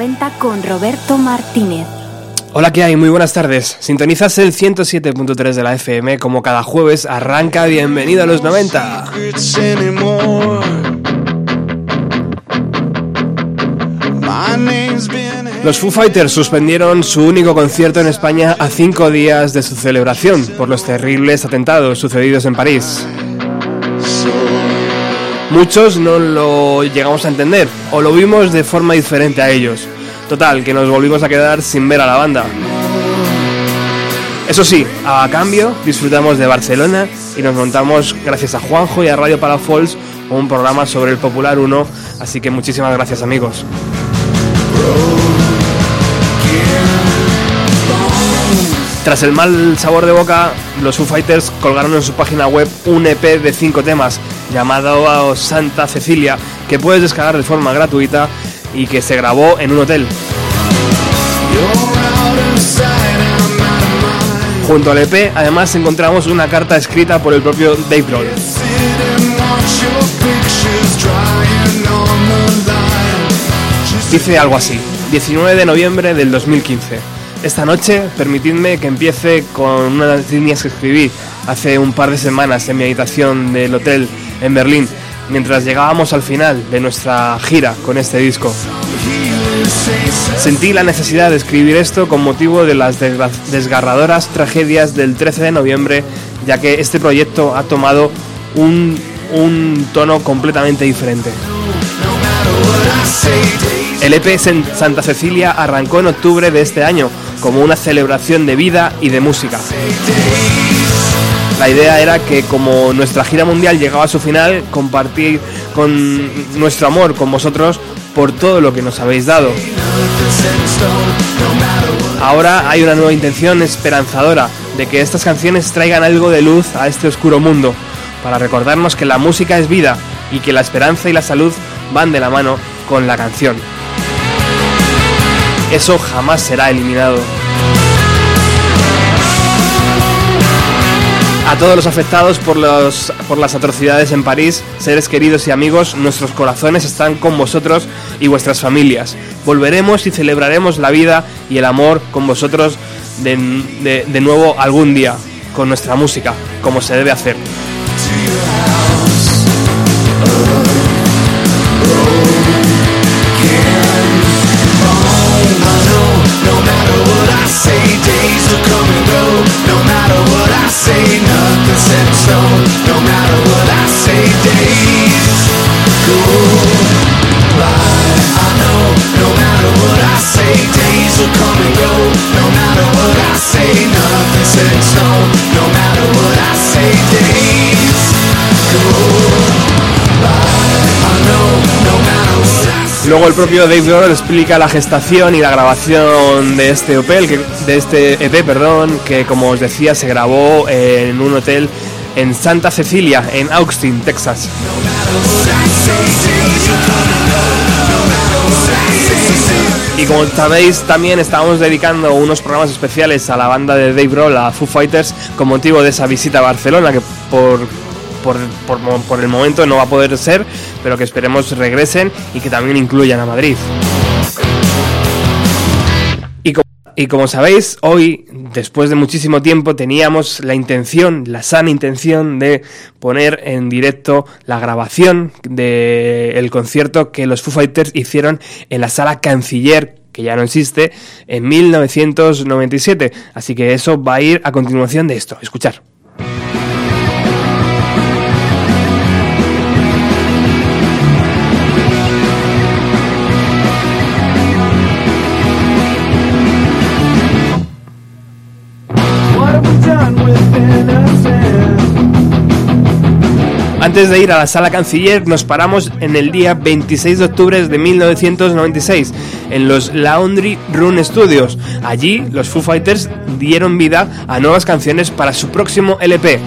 90 con Roberto Martínez. Hola, ¿qué hay? Muy buenas tardes. Sintonizas el 107.3 de la FM como cada jueves arranca Bienvenido a los 90. Los Foo Fighters suspendieron su único concierto en España a cinco días de su celebración por los terribles atentados sucedidos en París. Muchos no lo llegamos a entender o lo vimos de forma diferente a ellos. Total, que nos volvimos a quedar sin ver a la banda. Eso sí, a cambio disfrutamos de Barcelona y nos montamos, gracias a Juanjo y a Radio Palafols, un programa sobre el Popular 1, así que muchísimas gracias amigos. Tras el mal sabor de boca, los Foo Fighters colgaron en su página web un EP de 5 temas llamado Santa Cecilia que puedes descargar de forma gratuita y que se grabó en un hotel. Junto al EP además encontramos una carta escrita por el propio Dave Grohl. Dice algo así, 19 de noviembre del 2015. Esta noche permitidme que empiece con unas líneas que escribí hace un par de semanas en mi habitación del hotel en Berlín, mientras llegábamos al final de nuestra gira con este disco. Sentí la necesidad de escribir esto con motivo de las desgarradoras tragedias del 13 de noviembre, ya que este proyecto ha tomado un, un tono completamente diferente. El EP Santa Cecilia arrancó en octubre de este año como una celebración de vida y de música. La idea era que como nuestra gira mundial llegaba a su final, compartir con nuestro amor con vosotros por todo lo que nos habéis dado. Ahora hay una nueva intención esperanzadora de que estas canciones traigan algo de luz a este oscuro mundo, para recordarnos que la música es vida y que la esperanza y la salud van de la mano con la canción eso jamás será eliminado. A todos los afectados por, los, por las atrocidades en París, seres queridos y amigos, nuestros corazones están con vosotros y vuestras familias. Volveremos y celebraremos la vida y el amor con vosotros de, de nuevo algún día, con nuestra música, como se debe hacer. say, nothing's set in stone. No matter what I say, days go by. I know, no matter what I say, days will come and go. No matter what I say, nothing's set in stone. No matter what I say, days go by. Luego el propio Dave Grohl explica la gestación y la grabación de este hotel, de este EP, perdón, que como os decía se grabó en un hotel en Santa Cecilia, en Austin, Texas. Y como sabéis, también estamos dedicando unos programas especiales a la banda de Dave Grohl, a Foo Fighters, con motivo de esa visita a Barcelona, que por por, por el momento no va a poder ser, pero que esperemos regresen y que también incluyan a Madrid. Y como sabéis, hoy, después de muchísimo tiempo, teníamos la intención, la sana intención de poner en directo la grabación del concierto que los Foo Fighters hicieron en la sala Canciller que ya no existe, en 1997. Así que eso va a ir a continuación de esto. Escuchar. Antes de ir a la sala canciller, nos paramos en el día 26 de octubre de 1996 en los Laundry Run Studios. Allí, los Foo Fighters dieron vida a nuevas canciones para su próximo LP.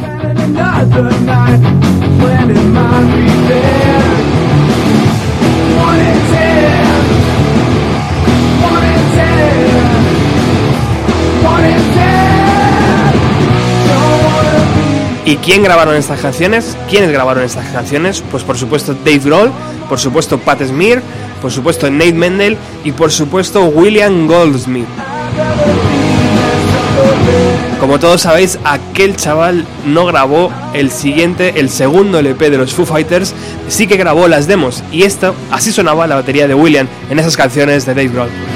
¿Y quién grabaron estas canciones? ¿Quiénes grabaron estas canciones? Pues por supuesto Dave Grohl, por supuesto Pat Smear, por supuesto Nate Mendel y por supuesto William Goldsmith. Como todos sabéis, aquel chaval no grabó el siguiente, el segundo LP de los Foo Fighters, sí que grabó las demos y esto, así sonaba la batería de William en esas canciones de Dave Grohl.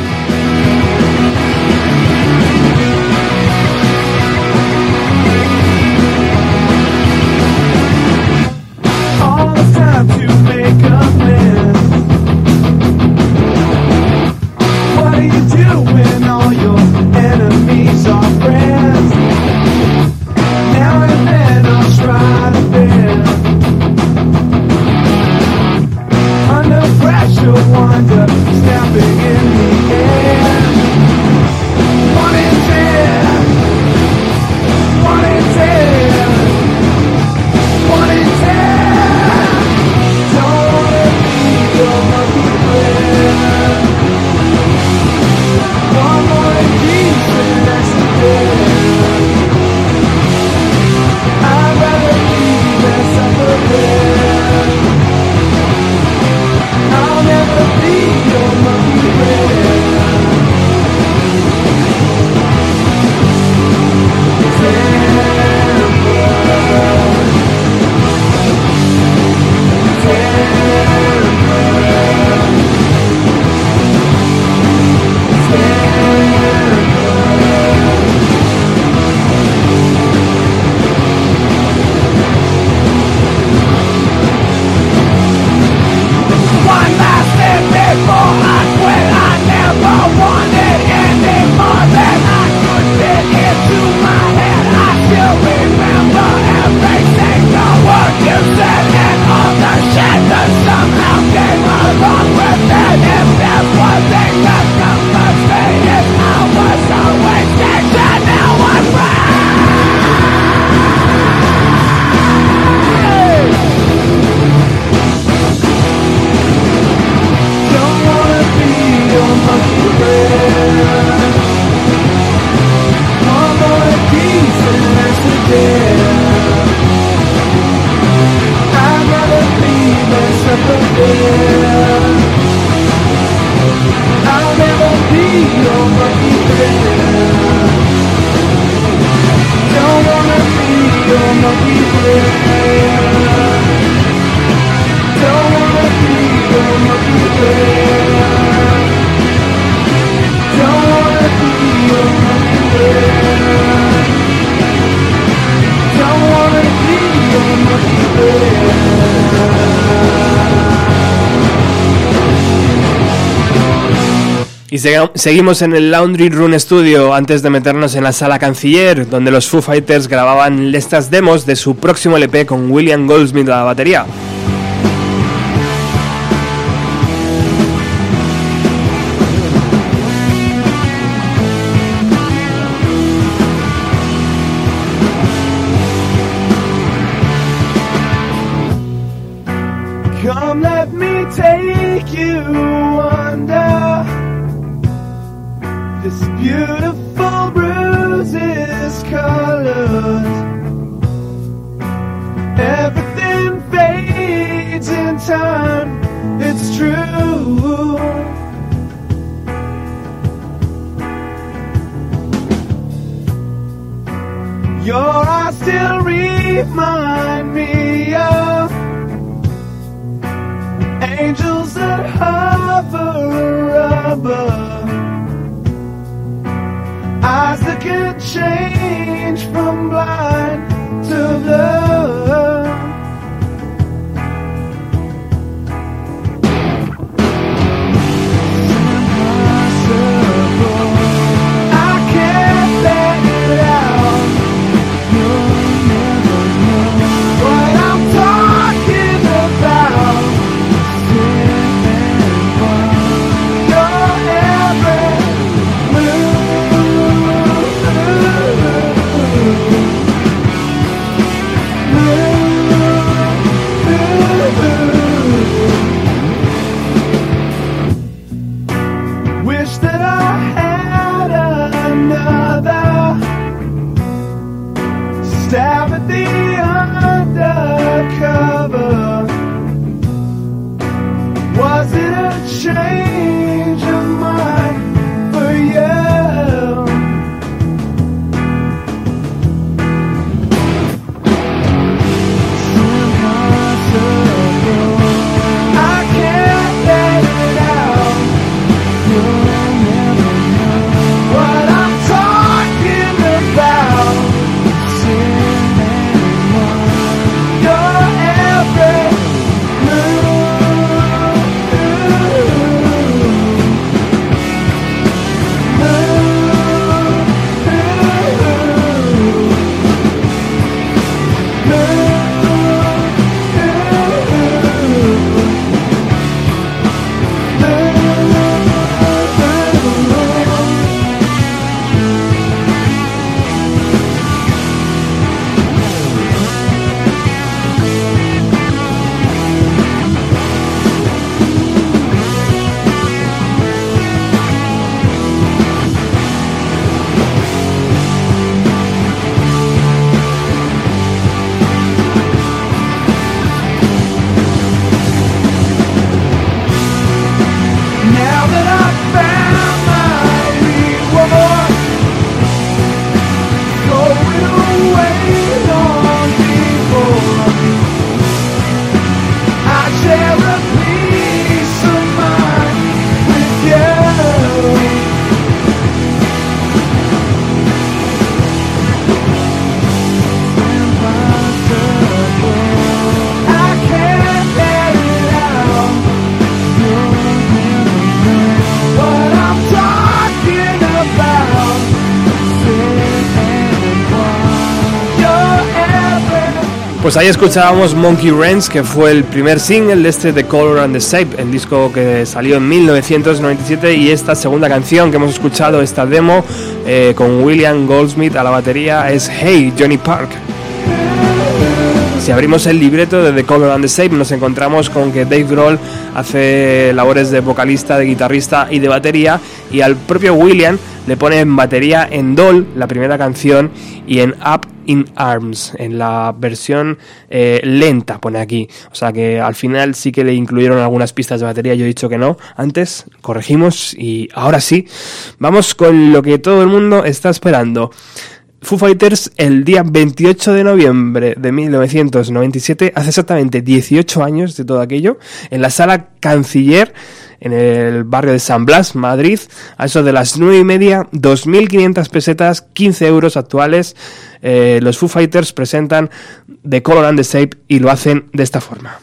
Y seguimos en el Laundry Room Studio antes de meternos en la sala canciller, donde los Foo Fighters grababan estas demos de su próximo LP con William Goldsmith a la batería. Ahí escuchábamos Monkey Ranch, que fue el primer single de este The Color and the Shape, el disco que salió en 1997 y esta segunda canción que hemos escuchado, esta demo eh, con William Goldsmith a la batería es Hey Johnny Park. Si abrimos el libreto de The Color and the Shape nos encontramos con que Dave Grohl hace labores de vocalista, de guitarrista y de batería y al propio William le pone en batería en Doll, la primera canción, y en Up in Arms, en la versión eh, lenta, pone aquí. O sea que al final sí que le incluyeron algunas pistas de batería, yo he dicho que no, antes corregimos y ahora sí, vamos con lo que todo el mundo está esperando. Foo Fighters el día 28 de noviembre de 1997, hace exactamente 18 años de todo aquello, en la sala Canciller, en el barrio de San Blas, Madrid, a eso de las 9 y media, 2.500 pesetas, 15 euros actuales. eh, los Foo Fighters presentan The Color and the Shape y lo hacen de esta forma.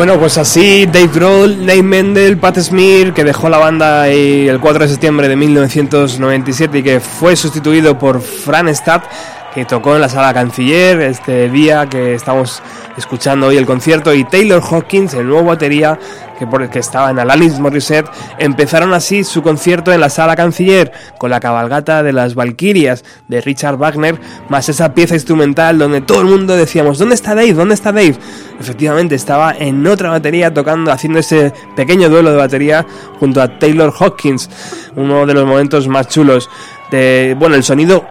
Bueno, pues así Dave Grohl, Nate Mendel, Pat Smear, que dejó la banda el 4 de septiembre de 1997 y que fue sustituido por Fran Stadt, que tocó en la sala canciller este día que estamos escuchando hoy el concierto, y Taylor Hawkins, el nuevo batería que, por el que estaba en Alanis Morissette, empezaron así su concierto en la sala canciller con la cabalgata de las Valquirias de Richard Wagner, más esa pieza instrumental donde todo el mundo decíamos, ¿dónde está Dave? ¿Dónde está Dave? Efectivamente, estaba en otra batería tocando, haciendo ese pequeño duelo de batería junto a Taylor Hawkins, uno de los momentos más chulos. De, bueno, el sonido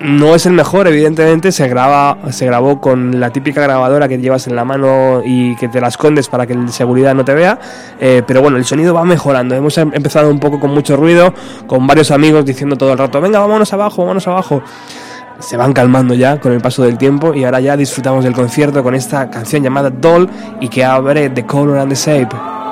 no es el mejor, evidentemente, se graba, se grabó con la típica grabadora que llevas en la mano y que te la escondes para que el seguridad no te vea, eh, pero bueno, el sonido va mejorando. Hemos em- empezado un poco con mucho ruido, con varios amigos diciendo todo el rato, venga, vámonos abajo, vámonos abajo. Se van calmando ya con el paso del tiempo y ahora ya disfrutamos del concierto con esta canción llamada Doll y que abre The Color and the Shape.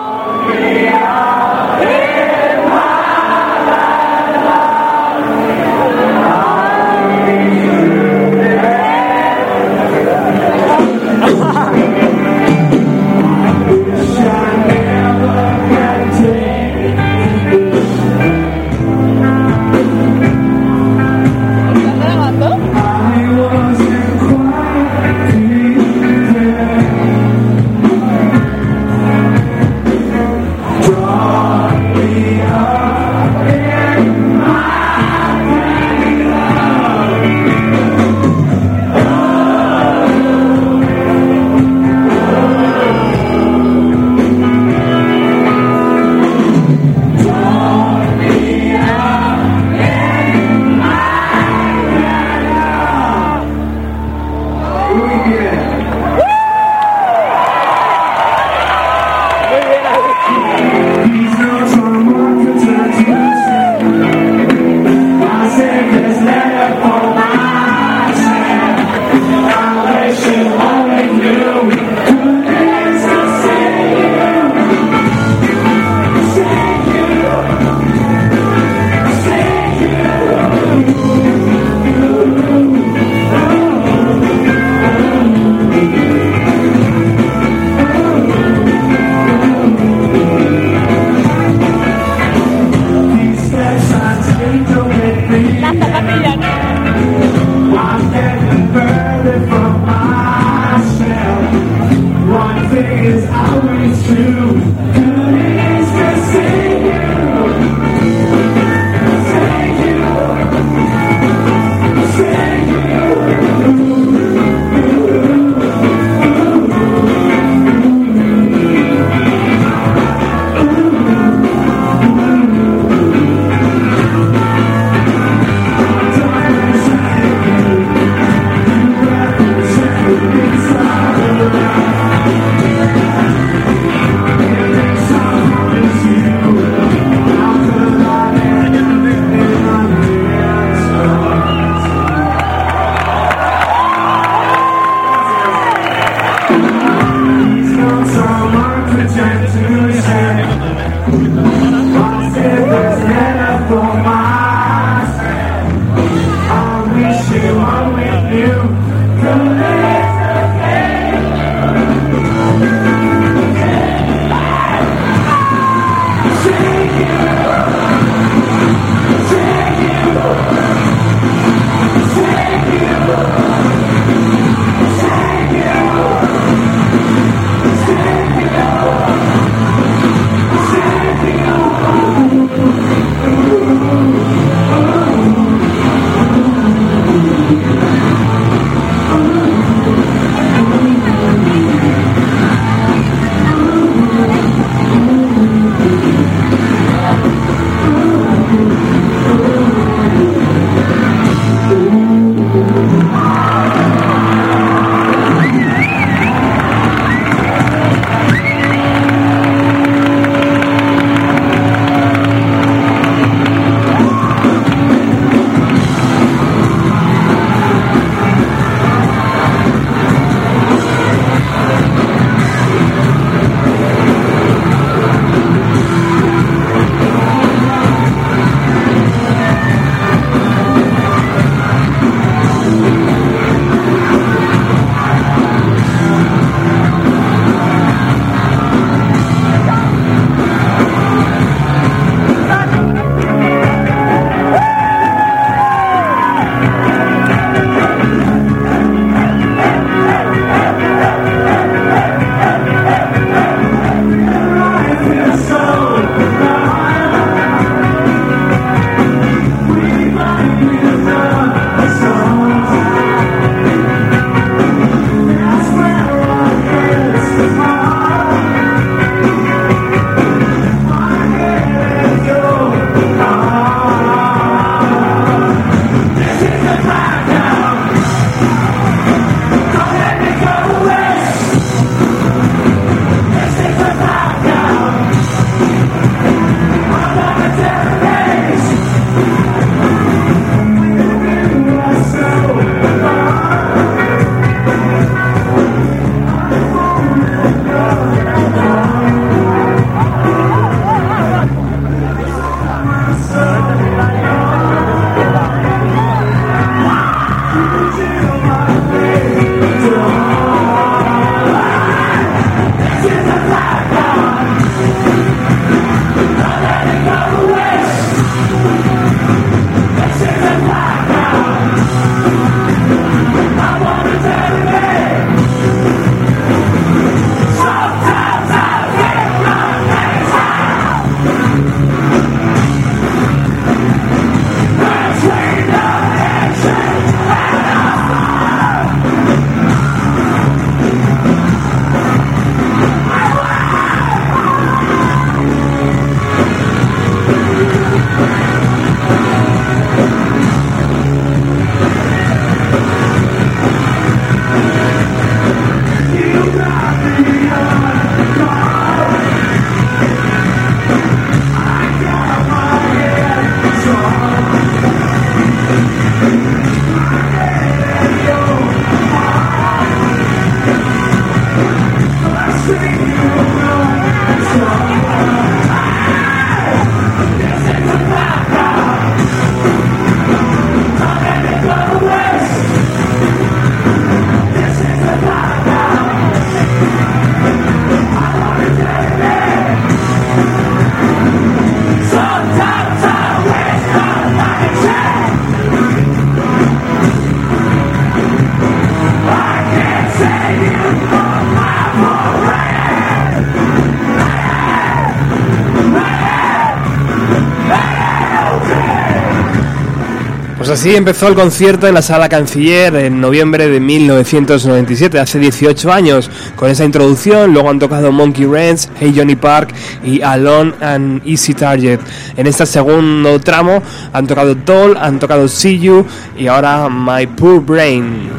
Así empezó el concierto en la Sala Canciller en noviembre de 1997, hace 18 años, con esa introducción. Luego han tocado Monkey Ranch, Hey Johnny Park y Alone and Easy Target. En este segundo tramo han tocado Doll, han tocado See You y ahora My Poor Brain.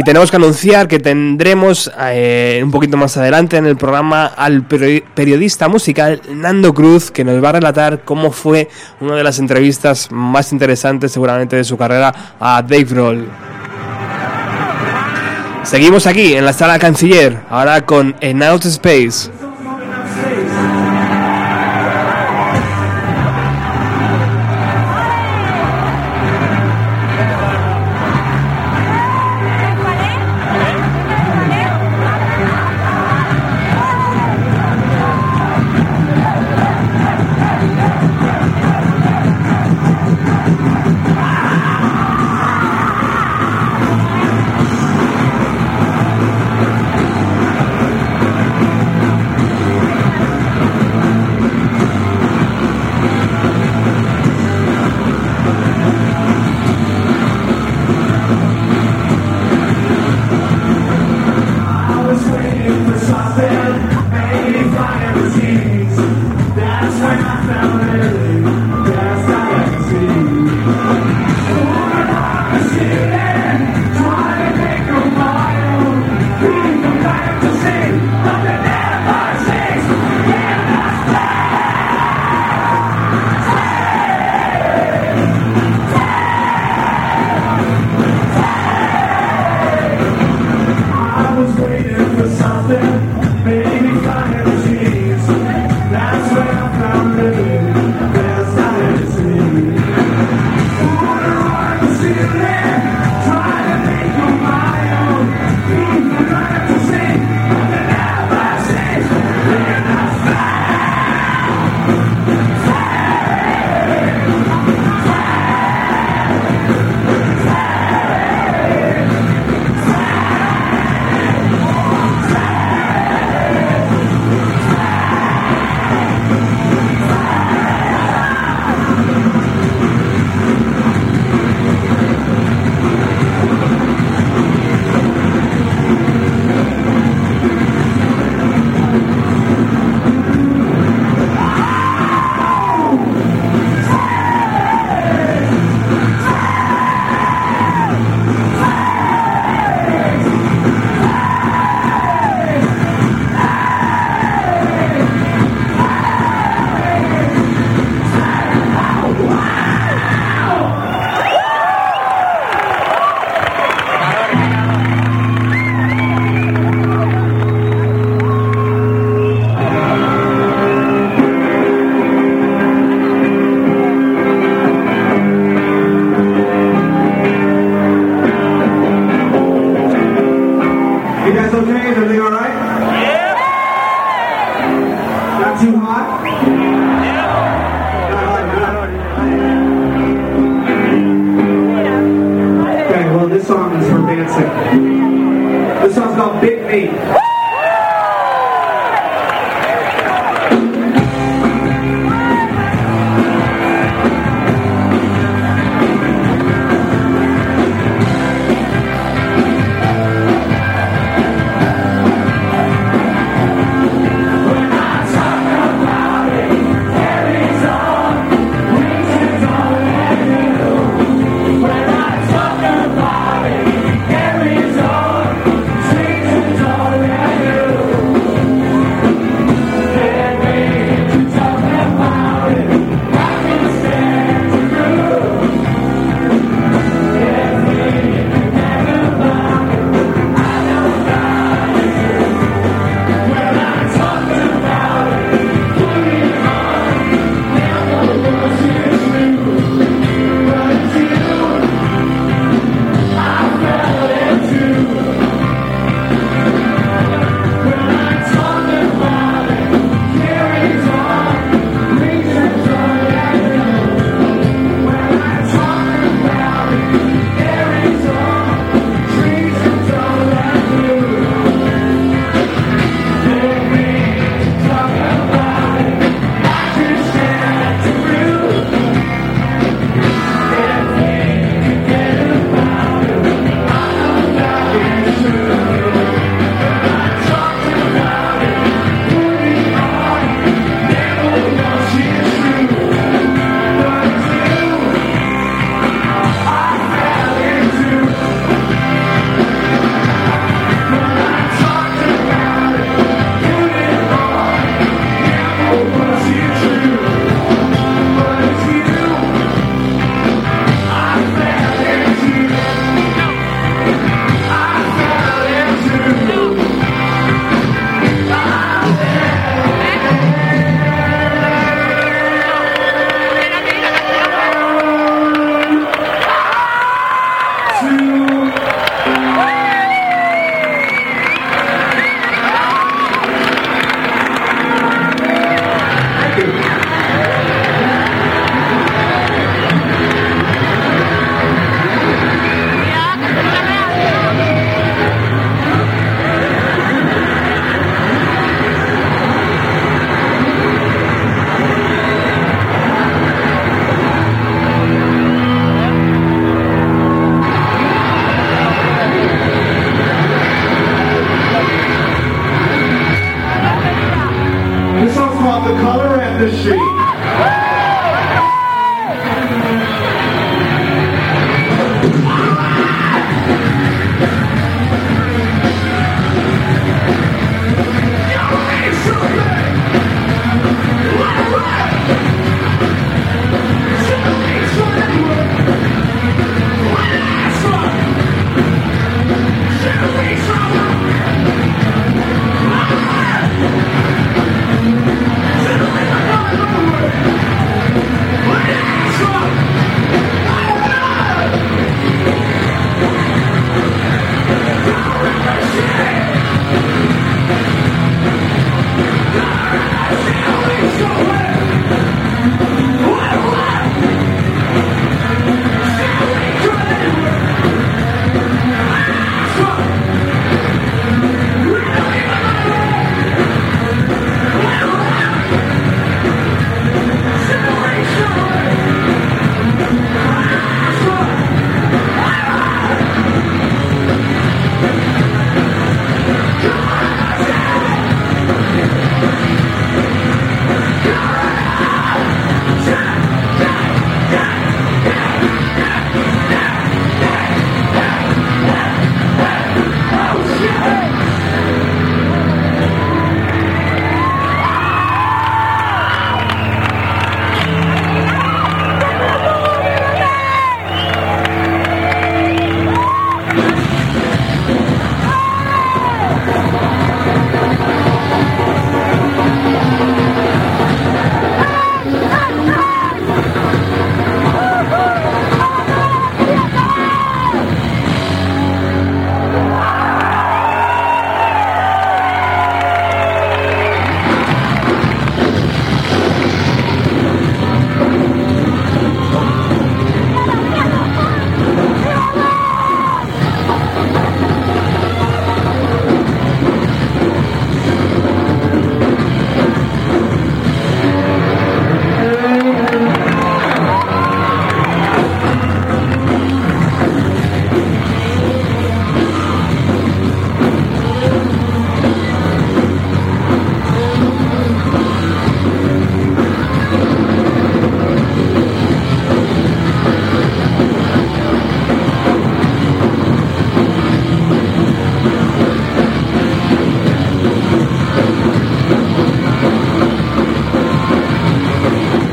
Y tenemos que anunciar que tendremos eh, un poquito más adelante en el programa al periodista musical Nando Cruz, que nos va a relatar cómo fue una de las entrevistas más interesantes seguramente de su carrera a Dave Roll. Seguimos aquí en la sala canciller, ahora con En Out Space.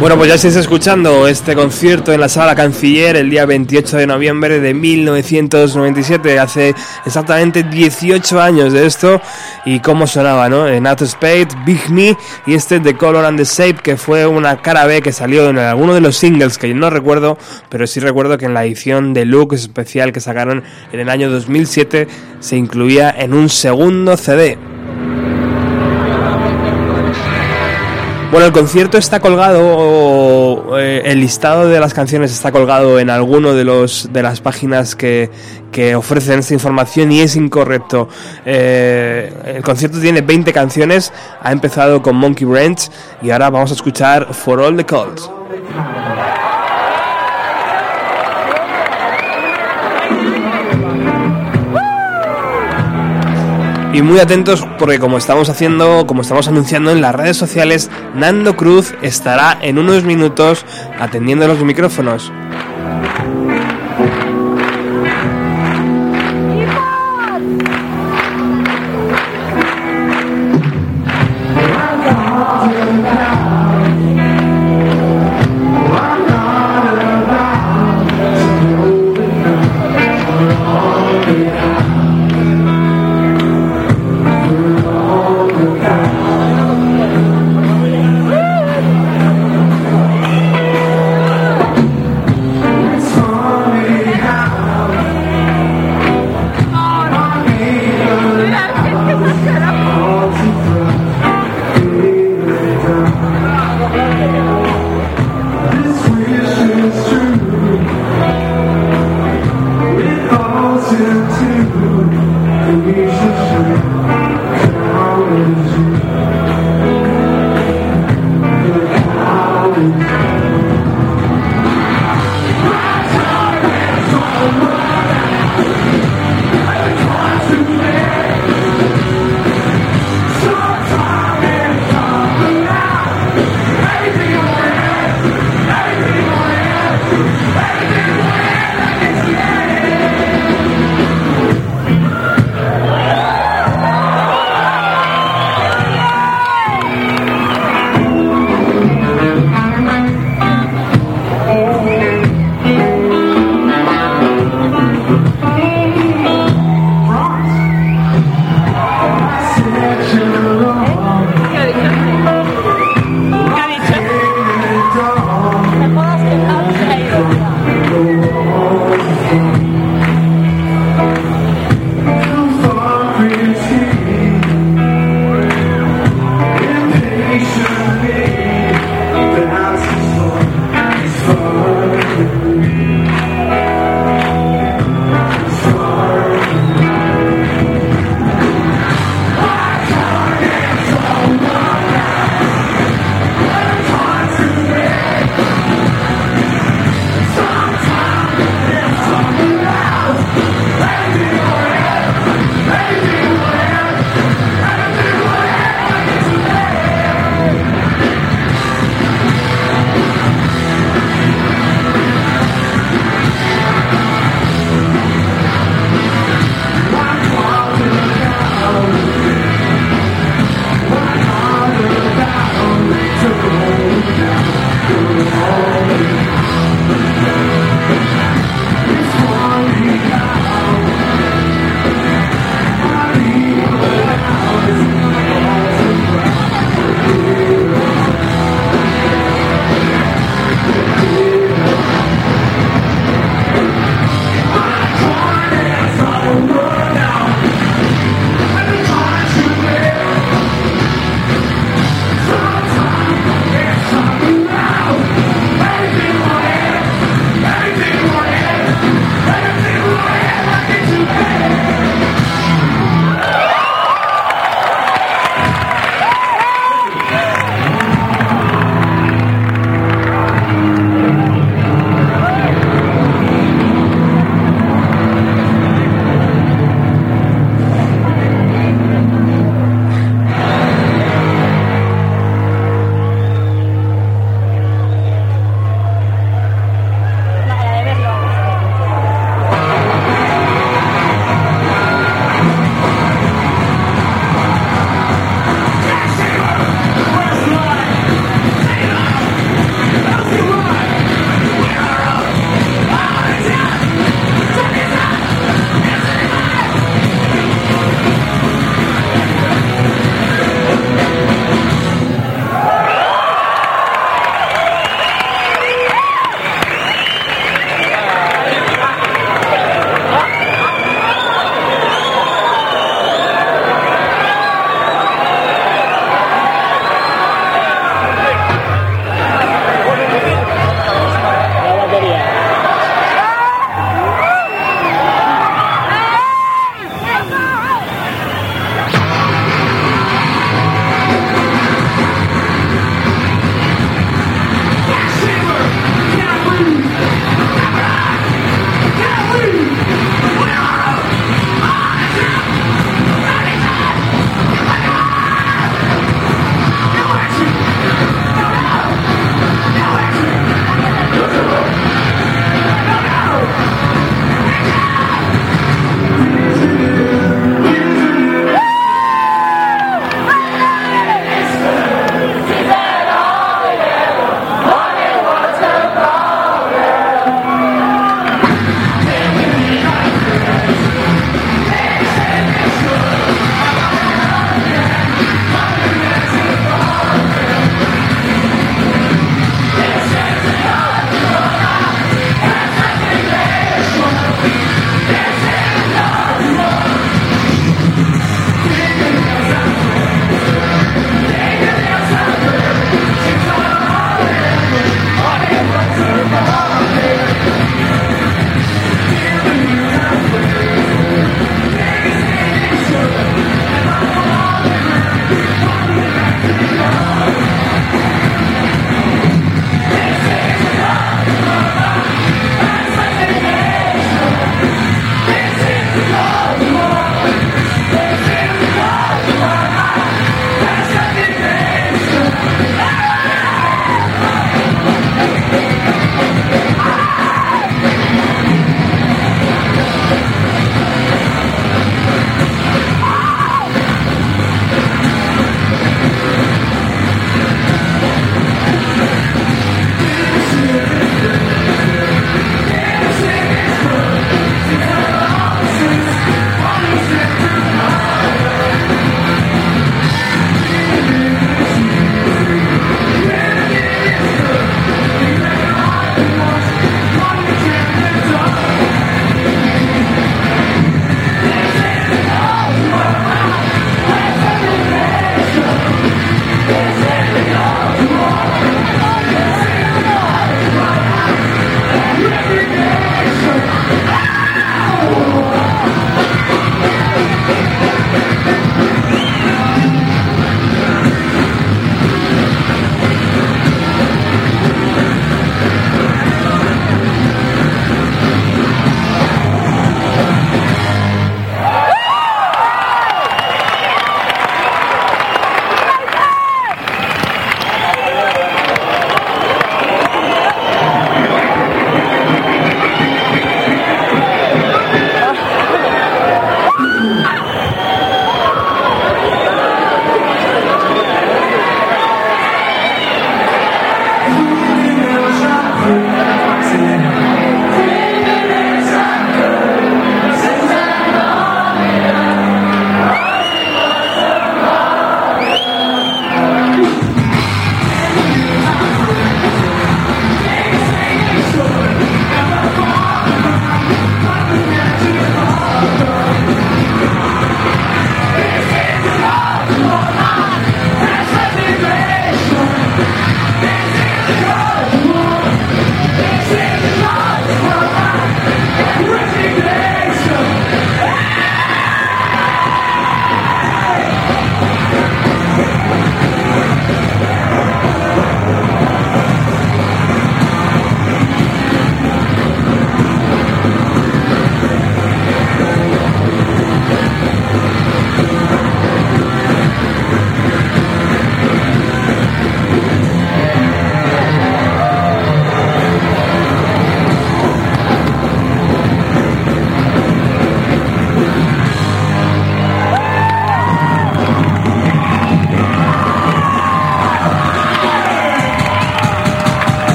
Bueno, pues ya estáis escuchando este concierto en la sala Canciller el día 28 de noviembre de 1997, hace exactamente 18 años de esto, y cómo sonaba, ¿no? En Out Spade, Big Me y este The Color and the Shape, que fue una cara B que salió en alguno de los singles que yo no recuerdo, pero sí recuerdo que en la edición deluxe especial que sacaron en el año 2007 se incluía en un segundo CD. Bueno, el concierto está colgado, eh, el listado de las canciones está colgado en alguno de los de las páginas que, que ofrecen esta información y es incorrecto. Eh, el concierto tiene 20 canciones, ha empezado con Monkey Branch y ahora vamos a escuchar For All the Calls. Y muy atentos porque como estamos haciendo, como estamos anunciando en las redes sociales, Nando Cruz estará en unos minutos atendiendo los micrófonos.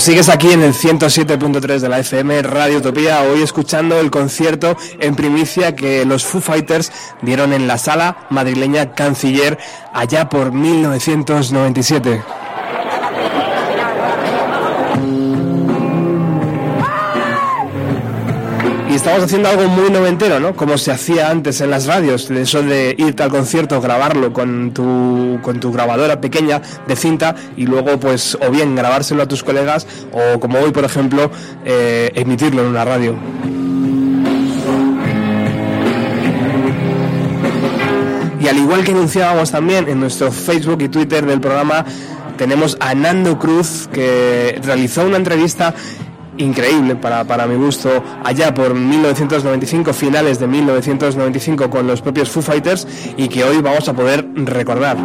Sigues aquí en el 107.3 de la FM Radio Utopía, hoy escuchando el concierto en primicia que los Foo Fighters dieron en la sala madrileña Canciller allá por 1997. Estamos haciendo algo muy noventero, ¿no? Como se hacía antes en las radios, eso de irte al concierto, grabarlo con tu, con tu grabadora pequeña de cinta y luego, pues, o bien grabárselo a tus colegas o, como hoy, por ejemplo, eh, emitirlo en una radio. Y al igual que anunciábamos también en nuestro Facebook y Twitter del programa, tenemos a Nando Cruz que realizó una entrevista increíble para, para mi gusto allá por 1995, finales de 1995 con los propios Foo Fighters y que hoy vamos a poder recordar.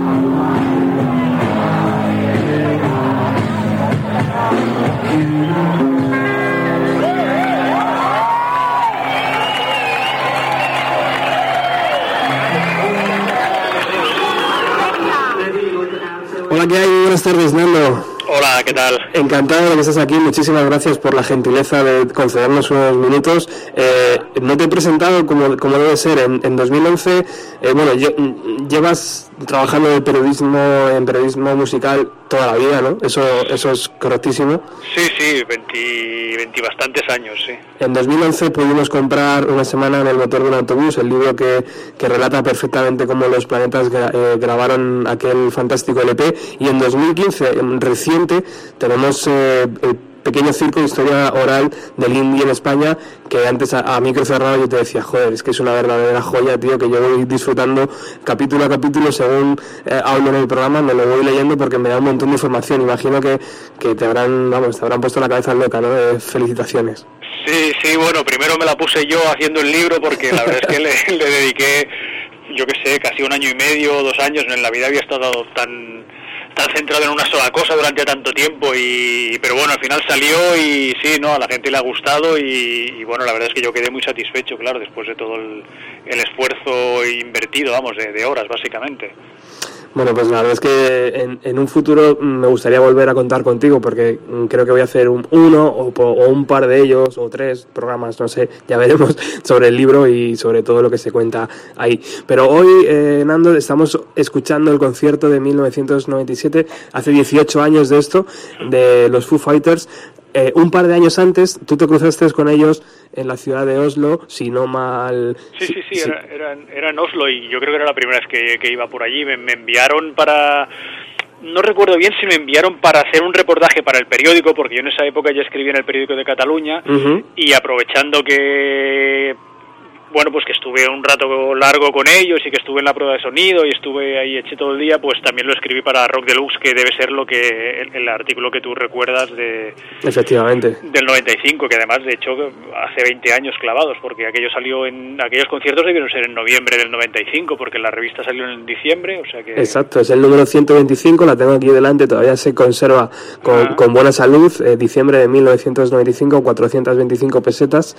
Encantado de que estés aquí, muchísimas gracias por la gentileza de concedernos unos minutos. Eh, no te he presentado como, como debe ser. En, en 2011, eh, bueno, lle- llevas trabajando en periodismo, en periodismo musical toda la vida, ¿no? Eso, eso es correctísimo. Sí, sí, 20, 20 bastantes años, sí. En 2011 pudimos comprar una semana en el motor de un autobús, el libro que, que relata perfectamente cómo los planetas gra- eh, grabaron aquel fantástico LP. Y en 2015, en reciente, tenemos eh, el pequeño circo de historia oral del indie en España, que antes a, a micro cerrado yo te decía, joder, es que es una verdadera joya, tío, que yo voy disfrutando capítulo a capítulo según eh, hablo en el programa, me lo voy leyendo porque me da un montón de información. Imagino que, que te habrán, vamos, te habrán puesto la cabeza loca, ¿no? Eh, felicitaciones. Sí, sí, bueno, primero me la puse yo haciendo el libro porque la verdad es que le, dediqué, yo qué sé, casi un año y medio, dos años. En la vida había estado tan tan centrado en una sola cosa durante tanto tiempo y pero bueno al final salió y sí no a la gente le ha gustado y, bueno la verdad es que yo quedé muy satisfecho claro después de todo el, el esfuerzo invertido vamos de, de horas básicamente Bueno, pues la verdad es que en, en un futuro me gustaría volver a contar contigo porque creo que voy a hacer un, uno o un par de ellos o tres programas, no sé, ya veremos sobre el libro y sobre todo lo que se cuenta ahí. Pero hoy, eh, Nando, estamos escuchando el concierto de 1997, hace 18 años de esto, de los Foo Fighters. Eh, un par de años antes, tú te cruzaste con ellos en la ciudad de Oslo, si no mal... Sí, sí, sí, Era, era, en- era en Oslo y yo creo que era la primera vez que, que iba por allí. Me, me enviaron para... No recuerdo bien si me enviaron para hacer un reportaje para el periódico, porque yo en esa época ya escribía en el periódico de Cataluña y aprovechando que bueno pues que estuve un rato largo con ellos y que estuve en la prueba de sonido y estuve ahí eché todo el día pues también lo escribí para Rock Deluxe que debe ser lo que el, el artículo que tú recuerdas de Efectivamente. del 95 que además de hecho hace 20 años clavados porque aquello salió en aquellos conciertos debieron ser en noviembre del 95 porque la revista salió en diciembre o sea que Exacto, es el número 125, la tengo aquí delante, todavía se conserva con, Ah. con buena salud, eh, diciembre de 1995, 425 pesetas,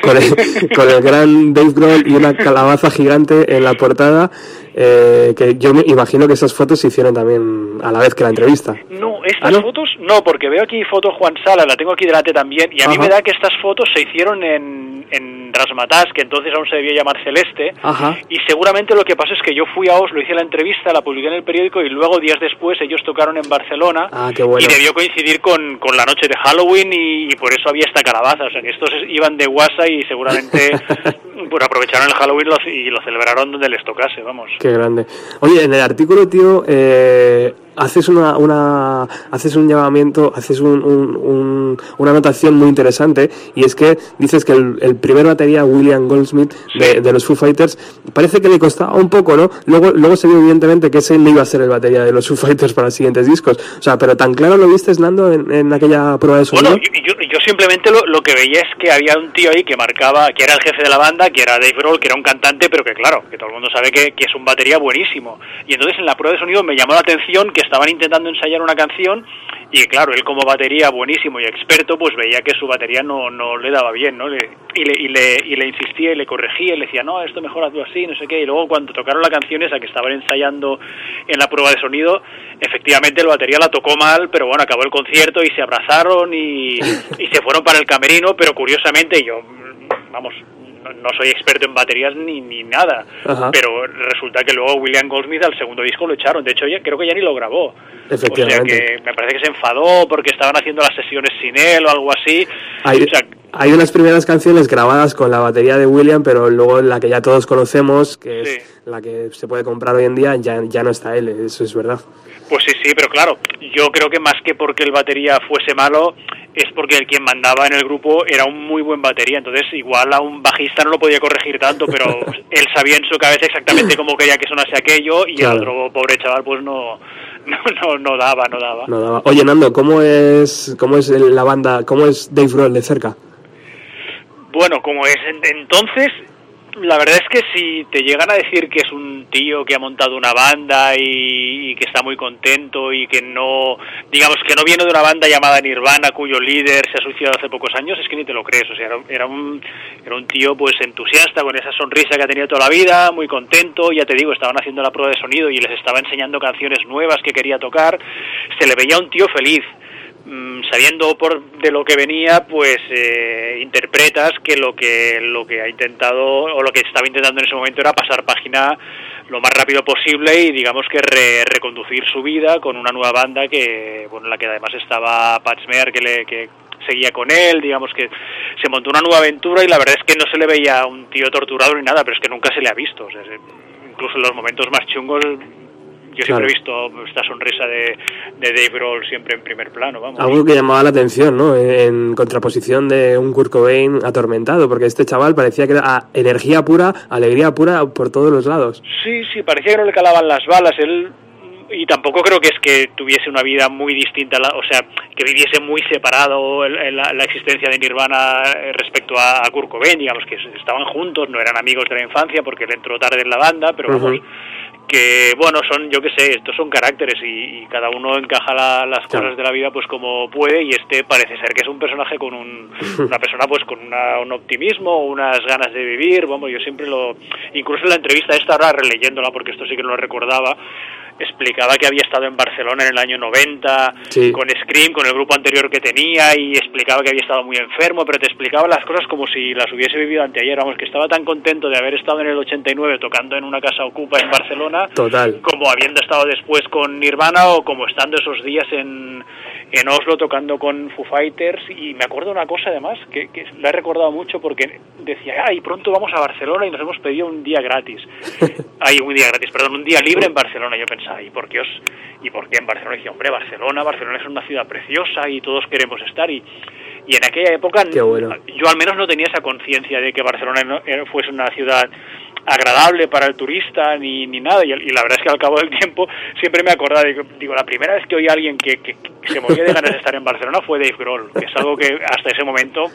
con el, con el gran Dave Grohl y una calabaza gigante en la portada, eh, que yo me imagino que esas fotos se hicieron también a la vez que la entrevista. No, estas ¿Ah, no? fotos no, porque veo aquí fotos Juan Sala, la tengo aquí delante también, y a mí Ajá. me da que estas fotos se hicieron en, en Rasmatas, que entonces aún se debía llamar Celeste, Ajá. y seguramente lo que pasó es que yo fui a Oslo, hice la entrevista, la publiqué en el periódico, y luego días después ellos tocaron en Barcelona, Ah, qué bueno. y debió coincidir con, con la noche de Halloween, y, y por eso había esta calabaza, o sea que estos iban de guasa y seguramente pues aprovecharon el Halloween lo- y lo celebraron donde les tocase, vamos. Qué grande. Oye, en el artículo, tío, eh, haces una, una haces un llamamiento, haces un, un- un- una anotación muy interesante y es que dices que el, el primer batería William Goldsmith de, de los Foo Fighters parece que le costaba un poco, ¿no? Luego, luego se vio evidentemente que ese no iba a ser el batería de los Foo Fighters para los siguientes discos. O sea, pero tan claro lo viste, Nando, en, en aquella prueba de sonido. Bueno, yo, yo- yo simplemente lo, lo que veía es que había un tío ahí que marcaba, que era el jefe de la banda, que era Dave Grohl, que era un cantante, pero que claro, que todo el mundo sabe que, que es un batería buenísimo. Y entonces en la prueba de sonido me llamó la atención que estaban intentando ensayar una canción y claro, él como batería buenísimo y experto, pues veía que su batería no, no le daba bien, ¿no? Le- y, le, y, le, y le insistía y le corregía y le decía, no, esto mejor hazlo así, no sé qué. Y luego cuando tocaron la canción esa que estaban ensayando en la prueba de sonido, efectivamente la batería la tocó mal, pero bueno, acabó el concierto y se abrazaron y, y se fueron para el camerino, pero curiosamente yo, vamos, no, no soy experto en baterías ni, ni nada, Ajá. pero resulta que luego William Goldsmith al segundo disco lo echaron, de hecho ya, creo que ya ni lo grabó. O sea Efectivamente. que me parece que se enfadó porque estaban haciendo las sesiones sin él o algo así. Hay, O sea, hay unas primeras canciones grabadas con la batería de William, pero luego la que ya todos conocemos, que Sí. es la que se puede comprar hoy en día, ya, ya no está él, eso es verdad. Pues sí, sí, pero claro, yo creo que más que porque el batería fuese malo, es porque el quien mandaba en el grupo era un muy buen batería, entonces igual a un bajista no lo podía corregir tanto, pero él sabía en su cabeza exactamente cómo quería que sonase aquello y Claro. el otro pobre chaval pues no, no, no, no daba, no daba. No daba. Oye, Nando, ¿cómo es, cómo es la banda, cómo es Dave Grohl de cerca? Bueno, como es en- entonces, la verdad es que si te llegan a decir que es un tío que ha montado una banda y, que está muy contento y que no, digamos que no viene de una banda llamada Nirvana cuyo líder se ha suicidado hace pocos años, es que ni te lo crees, o sea, era, un era un tío pues entusiasta con esa sonrisa que ha tenido toda la vida, muy contento, ya te digo, estaban haciendo la prueba de sonido y les estaba enseñando canciones nuevas que quería tocar, se le veía un tío feliz sabiendo por de lo que venía, pues eh, interpretas que lo que lo que ha intentado o lo que estaba intentando en ese momento era pasar página lo más rápido posible y digamos que re- reconducir su vida con una nueva banda que bueno en la que además estaba Pat Smear que le que seguía con él, digamos que se montó una nueva aventura y la verdad es que no se le veía un tío torturado ni nada, pero es que nunca se le ha visto, incluso en los momentos más chungos yo Claro. siempre he visto esta sonrisa de, de Dave Grohl siempre en primer plano, vamos. Algo que llamaba la atención, ¿no? En contraposición de un Kurt Cobain atormentado, porque este chaval parecía que era energía pura, alegría pura por todos los lados. Sí, sí, parecía que no le calaban las balas. Él y tampoco creo que es que tuviese una vida muy distinta, o sea, que viviese muy separado la, la existencia de Nirvana eh, respecto a, a Kurt Cobain, digamos que estaban juntos, no eran amigos de la infancia porque él entró tarde en la banda, pero vamos, Ujú. Que bueno, son, yo qué sé, estos son caracteres y, y cada uno encaja la- las Claro. cosas de la vida pues como puede y este parece ser que es un personaje con un, una persona pues con una- un optimismo, unas ganas de vivir, vamos, yo siempre lo, incluso en la entrevista esta ahora releyéndola porque esto sí que no lo recordaba, explicaba que había estado en Barcelona en el año 90 Sí. con Scream, con el grupo anterior que tenía y explicaba que había estado muy enfermo, pero te explicaba las cosas como si las hubiese vivido anteayer, vamos, que estaba tan contento de haber estado en el 89 tocando en una casa ocupa en Barcelona Total. como habiendo estado después con Nirvana o como estando esos días en, en Oslo tocando con Foo Fighters y me acuerdo una cosa además que, que la he recordado mucho porque decía, ay, pronto vamos a Barcelona y nos hemos pedido un día gratis. ay, un día gratis, perdón, un día libre en Barcelona. Yo pensaba, ¿y por qué os, y por qué en Barcelona? Y decía, hombre, Barcelona, Barcelona es una ciudad preciosa y todos queremos estar y y en aquella época bueno. yo al menos no tenía esa conciencia de que Barcelona no- era- fuese una ciudad agradable para el turista ni, ni nada y, y la verdad es que al cabo del tiempo siempre me acordaba digo, digo la primera vez que oí a alguien que, que- que se moría de ganas de estar en Barcelona fue Dave Grohl que es algo que hasta ese momento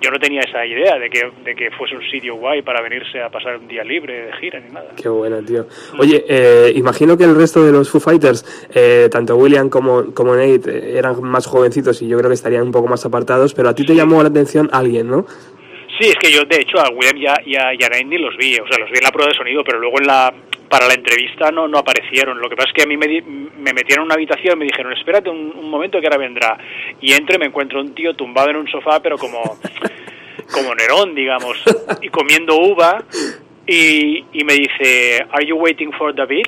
yo no tenía esa idea de que, de que fuese un sitio guay para venirse a pasar un día libre de gira ni nada Qué bueno, tío. Oye, eh, imagino que el resto de los Foo Fighters, eh, tanto William como, como Nate, eh, eran más jovencitos y yo creo que estarían un poco más apartados, pero a ti te llamó la atención alguien, ¿no? Sí, es que yo, de hecho, a William y a, y a, y a los vi, o sea, los vi en la prueba de sonido, pero luego en la para la entrevista no, no aparecieron. Lo que pasa es que a mí me, di- me metieron en una habitación y me dijeron, espérate un, un momento que ahora vendrá. Y entro y me encuentro un tío tumbado en un sofá, pero como, como Nerón, digamos, y comiendo uva, y, y me dice, ¿Are you waiting for David?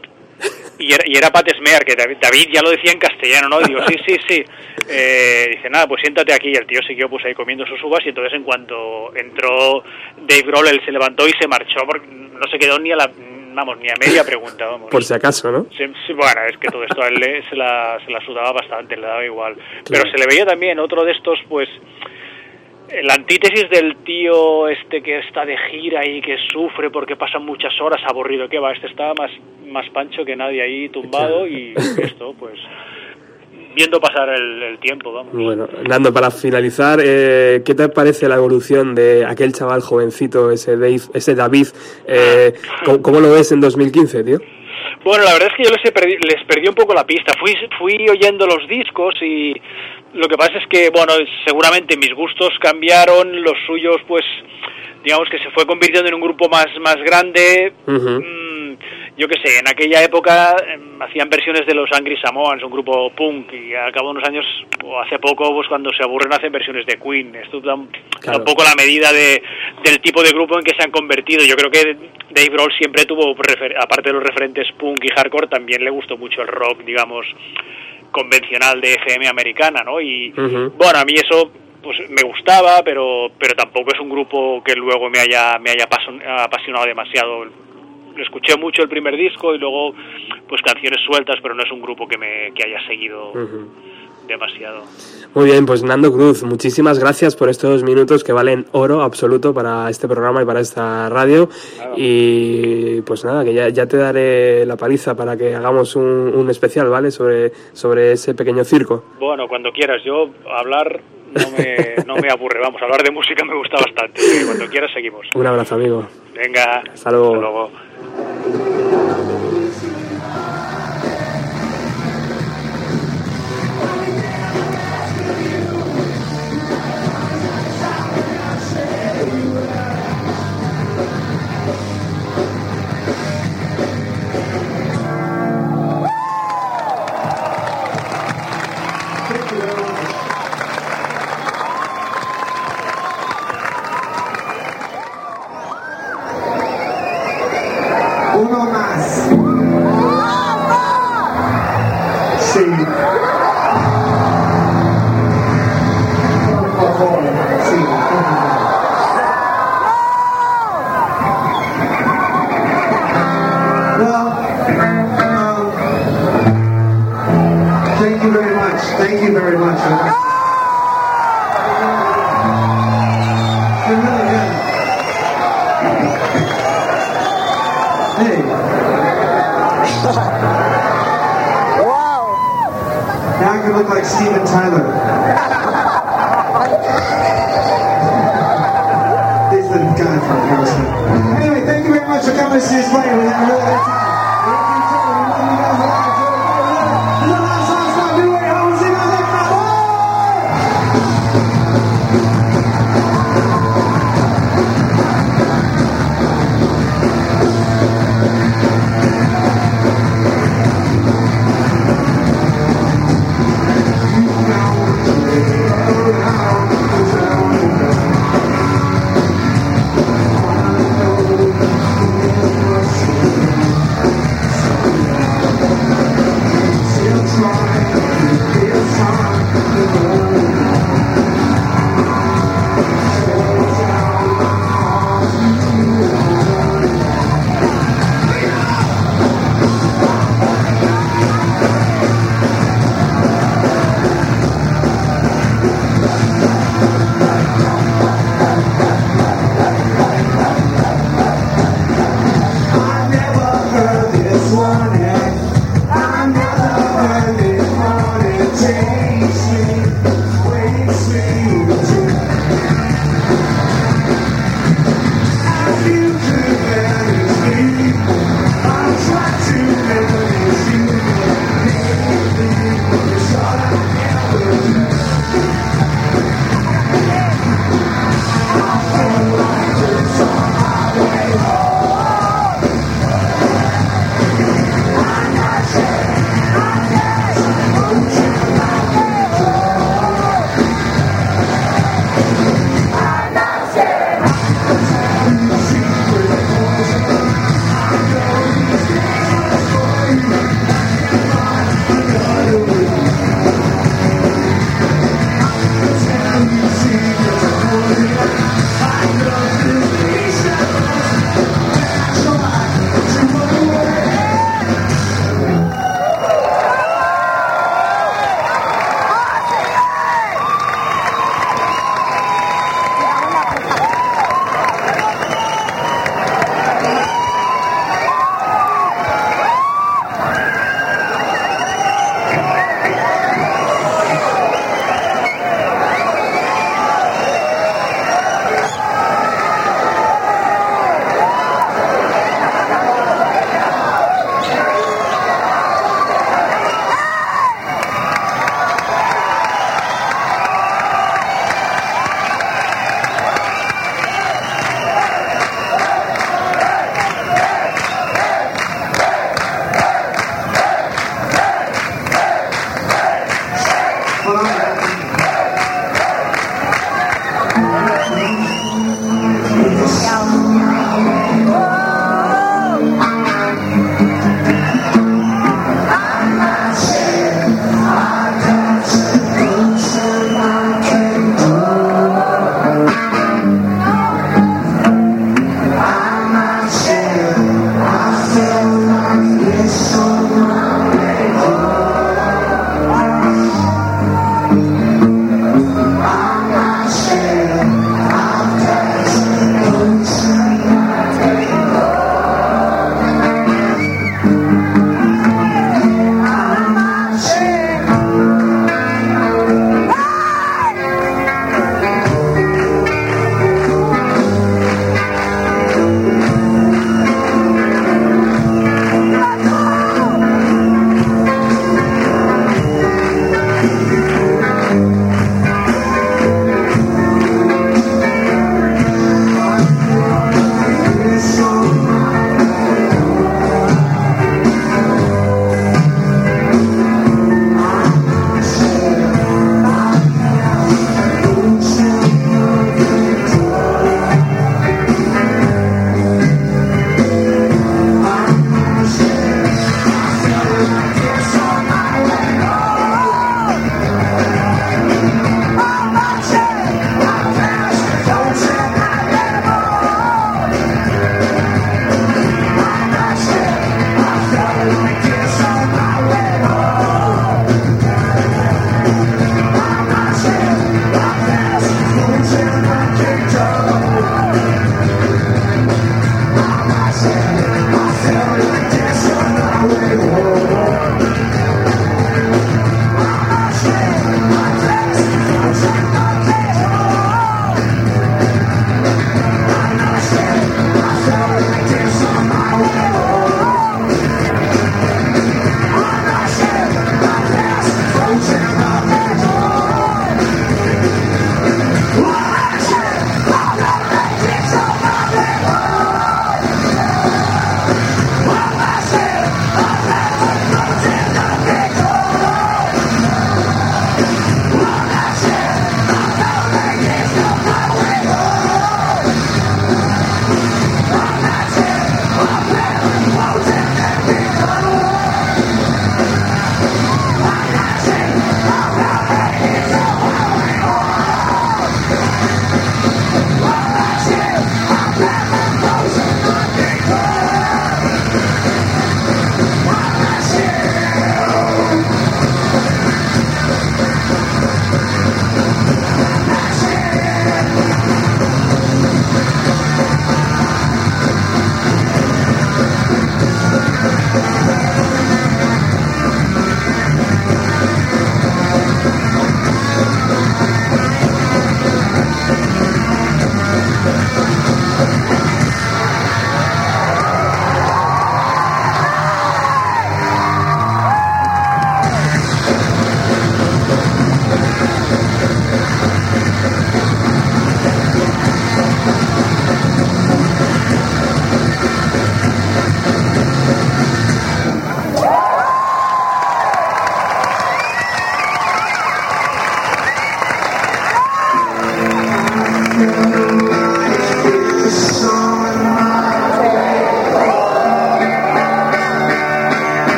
Y era, y era Pat Smear, que David, ya lo decía en castellano, ¿no? Y digo, sí, sí, sí. Eh, dice, nada, pues siéntate aquí. Y el tío siguió pues ahí comiendo sus uvas y entonces en cuanto entró Dave Grohl, él se levantó y se marchó, porque no se quedó ni a la, vamos, ni a media pregunta, vamos. Por si acaso, ¿no? Sí, sí, bueno, es que todo esto a él se, la, se la sudaba bastante, le daba igual. Claro. Pero se le veía también otro de estos, pues, la antítesis del tío este que está de gira y que sufre porque pasan muchas horas aburrido. que va? Este estaba más, más pancho que nadie ahí tumbado y esto, pues, viendo pasar el, el tiempo, vamos. Bueno, Nando, para finalizar, eh, ¿qué te parece la evolución de aquel chaval jovencito, ese Dave, ese David? Eh, ¿cómo, cómo lo ves en 2015, tío? Bueno, la verdad es que yo les, he perdi- les perdí un poco la pista. Fui, fui oyendo los discos y lo que pasa es que, bueno, seguramente mis gustos cambiaron, los suyos, pues, digamos que se fue convirtiendo en un grupo más, más grande. Mm, yo qué sé, en aquella época em, hacían versiones de los Angry Samoans, un grupo punk, y al cabo de unos años, o hace poco, pues cuando se aburren hacen versiones de Queen. Esto da, un- da Claro. un poco la medida de, del tipo de grupo en que se han convertido. Yo creo que Dave Grohl siempre tuvo, refer- aparte de los referentes punk y hardcore, también le gustó mucho el rock, digamos, convencional de FM americana, ¿no? Y bueno, a mí eso pues me gustaba, pero pero tampoco es un grupo que luego me haya me haya apasion- apasionado demasiado. Escuché mucho el primer disco y luego pues canciones sueltas, pero no es un grupo que me que haya seguido. Demasiado. Muy bien, pues Nando Cruz, muchísimas gracias por estos minutos que valen oro absoluto para este programa y para esta radio. Y pues nada, que ya, ya te daré la paliza para que hagamos un, un especial, ¿vale? Sobre, sobre ese pequeño circo. Bueno, cuando quieras, yo hablar no me, no me aburre, vamos, hablar de música me gusta bastante, cuando quieras seguimos. Un abrazo, amigo. Venga, Hasta luego. Hasta luego.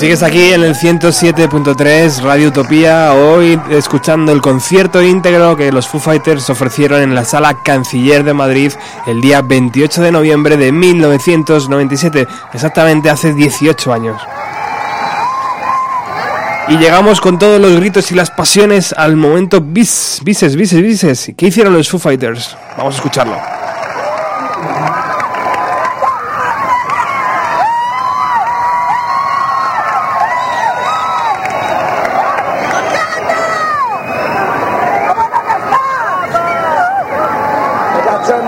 Sigues aquí en el 107.3 Radio Utopía, hoy escuchando el concierto íntegro que los Foo Fighters ofrecieron en la Sala Canciller de Madrid el día 28 de noviembre de 1997, exactamente hace 18 años. Y llegamos con todos los gritos y las pasiones al momento bis, bises, bises, bises. ¿Qué hicieron los Foo Fighters? Vamos a escucharlo.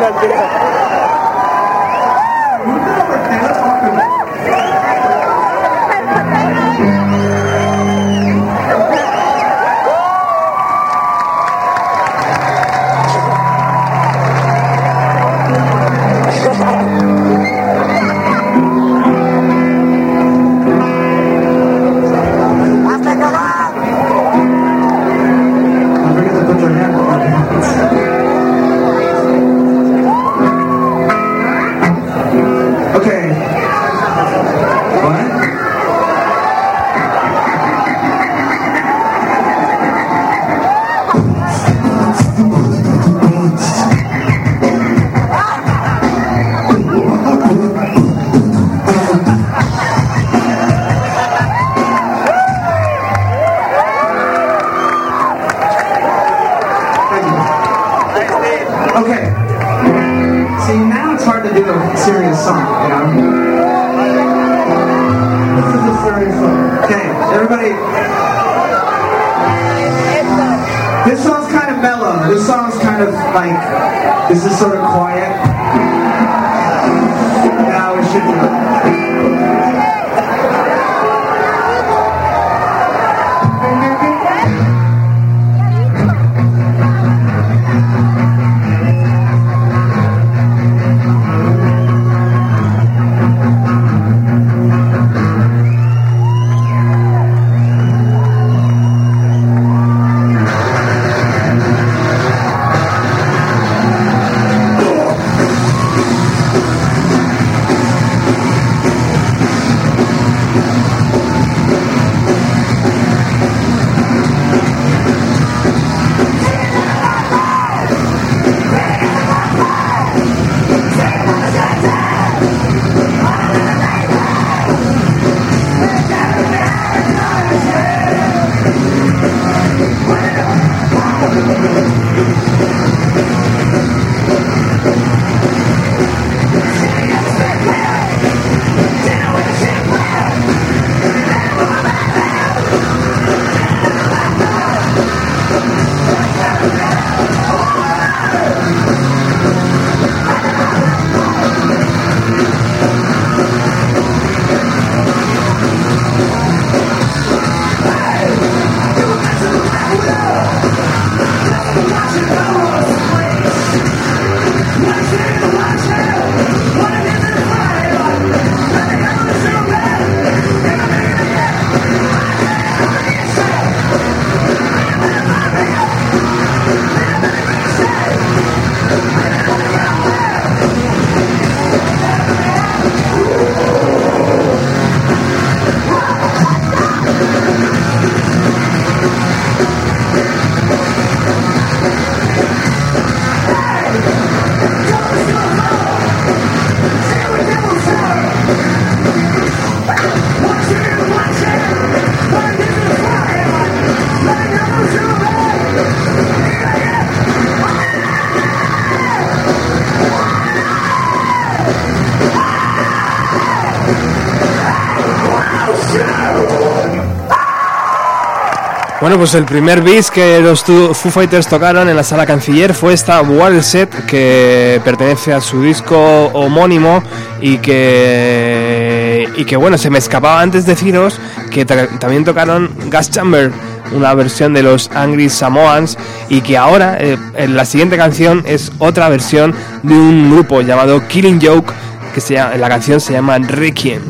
Don't Bueno, pues el primer bis que los Foo Fighters tocaron en la sala canciller fue esta Wall Set que pertenece a su disco homónimo y que y que bueno, se me escapaba antes deciros que ta- también tocaron Gas Chamber, una versión de los Angry Samoans y que ahora eh, en la siguiente canción es otra versión de un grupo llamado Killing Joke que se la canción se llama Requiem.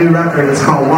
New record. It's called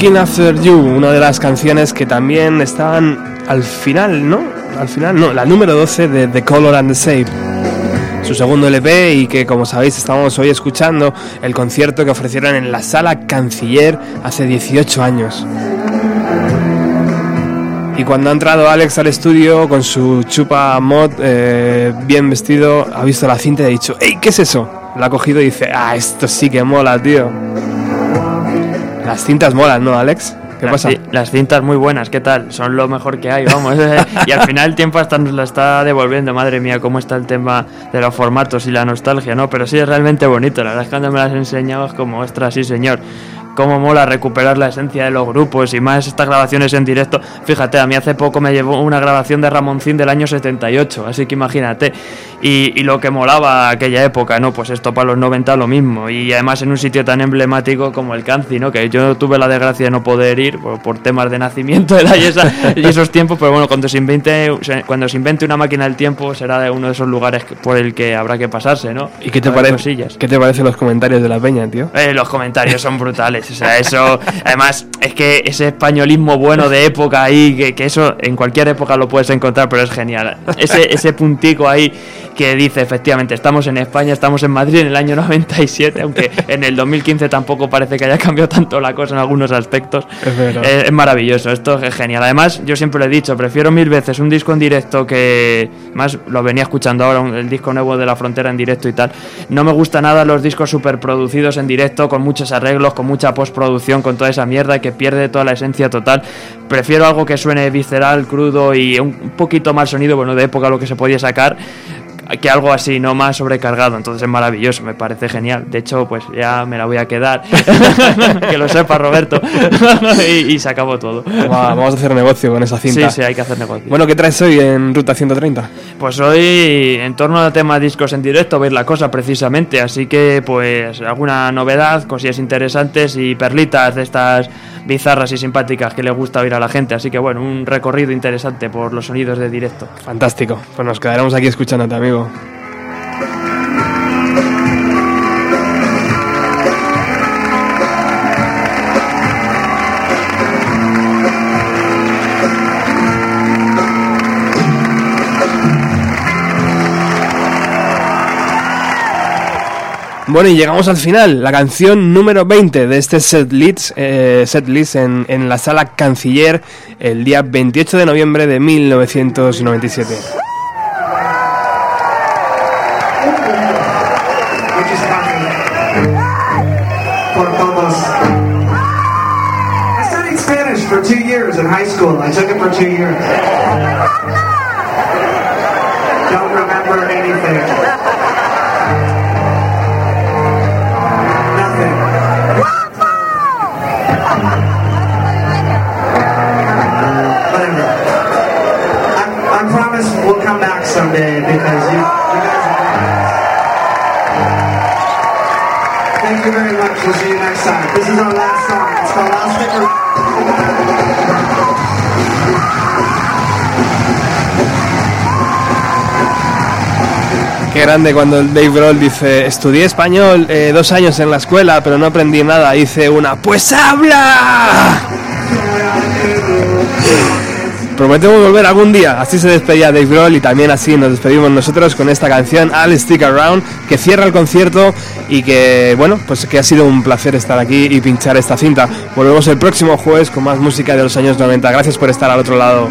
Walking After You, una de las canciones que también estaban al final, ¿no? Al final, no, la número 12 de The Color and the Shape. Su segundo LP y que como sabéis estamos hoy escuchando el concierto que ofrecieron en la sala Canciller hace 18 años. Y cuando ha entrado Alex al estudio con su chupa mod eh, bien vestido, ha visto la cinta y ha dicho, ¡Ey, qué es eso! La ha cogido y dice, ¡ah, esto sí que mola, tío! Las cintas molan, ¿no, Alex? ¿Qué las, pasa? las cintas muy buenas, ¿qué tal? Son lo mejor que hay, vamos. y al final el tiempo hasta nos la está devolviendo, madre mía, cómo está el tema de los formatos y la nostalgia, ¿no? Pero sí es realmente bonito, la verdad es que cuando me las enseñabas como, ostras, sí señor. Cómo mola recuperar la esencia de los grupos y más estas grabaciones en directo. Fíjate, a mí hace poco me llevó una grabación de Ramoncín del año 78, así que imagínate. Y, y lo que molaba aquella época, ¿no? Pues esto para los 90 lo mismo. Y además en un sitio tan emblemático como el Canci, ¿no? Que yo tuve la desgracia de no poder ir por, por temas de nacimiento de la y, esos tiempos, pero bueno, cuando se, invente, cuando se invente una máquina del tiempo será de uno de esos lugares por el que habrá que pasarse, ¿no? ¿Y qué te, parece, qué te parecen los comentarios de la peña, tío? Eh, los comentarios son brutales, o sea, eso, además, es que ese españolismo bueno de época ahí, que, que eso en cualquier época lo puedes encontrar, pero es genial. Ese, ese puntico ahí que dice, efectivamente, estamos en España, estamos en Madrid en el año 97, aunque en el 2015 tampoco parece que haya cambiado tanto la cosa en algunos aspectos. Es. Eh, es maravilloso, esto es genial. Además, yo siempre lo he dicho, prefiero mil veces un disco en directo que, más lo venía escuchando ahora, el disco nuevo de La Frontera en directo y tal. No me gusta nada los discos superproducidos en directo, con muchos arreglos, con mucha postproducción, con toda esa mierda que pierde toda la esencia total. Prefiero algo que suene visceral, crudo y un poquito mal sonido, bueno, de época lo que se podía sacar que algo así, no más sobrecargado. Entonces es maravilloso, me parece genial. De hecho, pues ya me la voy a quedar. que lo sepa Roberto. y, y se acabó todo. Va, Vamos a hacer negocio con esa cinta. Sí, sí, hay que hacer negocio. Bueno, ¿qué traes hoy en Ruta 130? Pues hoy, en torno al tema discos en directo, veis la cosa precisamente. Así que, pues, alguna novedad, cosillas interesantes y perlitas de estas bizarras y simpáticas que le gusta oír a la gente. Así que, bueno, un recorrido interesante por los sonidos de directo. Fantástico. Pues nos quedaremos aquí escuchándote, amigo. Bueno, y llegamos al final, la canción número 20 de este setlist, eh, setlist en, en la sala Canciller el día 28 de noviembre de 1997. Por todos. I studied Spanish for two years in high school. I took it for two years. Don't remember anything. Nothing. Whatever. I, promise we'll come back someday because you, Thank you very much. We'll see you next time. This is our last song. It's called I'll Stick Around. Qué grande cuando Dave Grohl dice, estudié español eh, dos años en la escuela, pero no aprendí nada. Hice una, pues habla. Prometemos volver algún día. Así se despedía Dave Grohl y también así nos despedimos nosotros con esta canción I'll Stick Around que cierra el concierto y que bueno, pues que ha sido un placer estar aquí y pinchar esta cinta. Volvemos el próximo jueves con más música de los años 90. Gracias por estar al otro lado.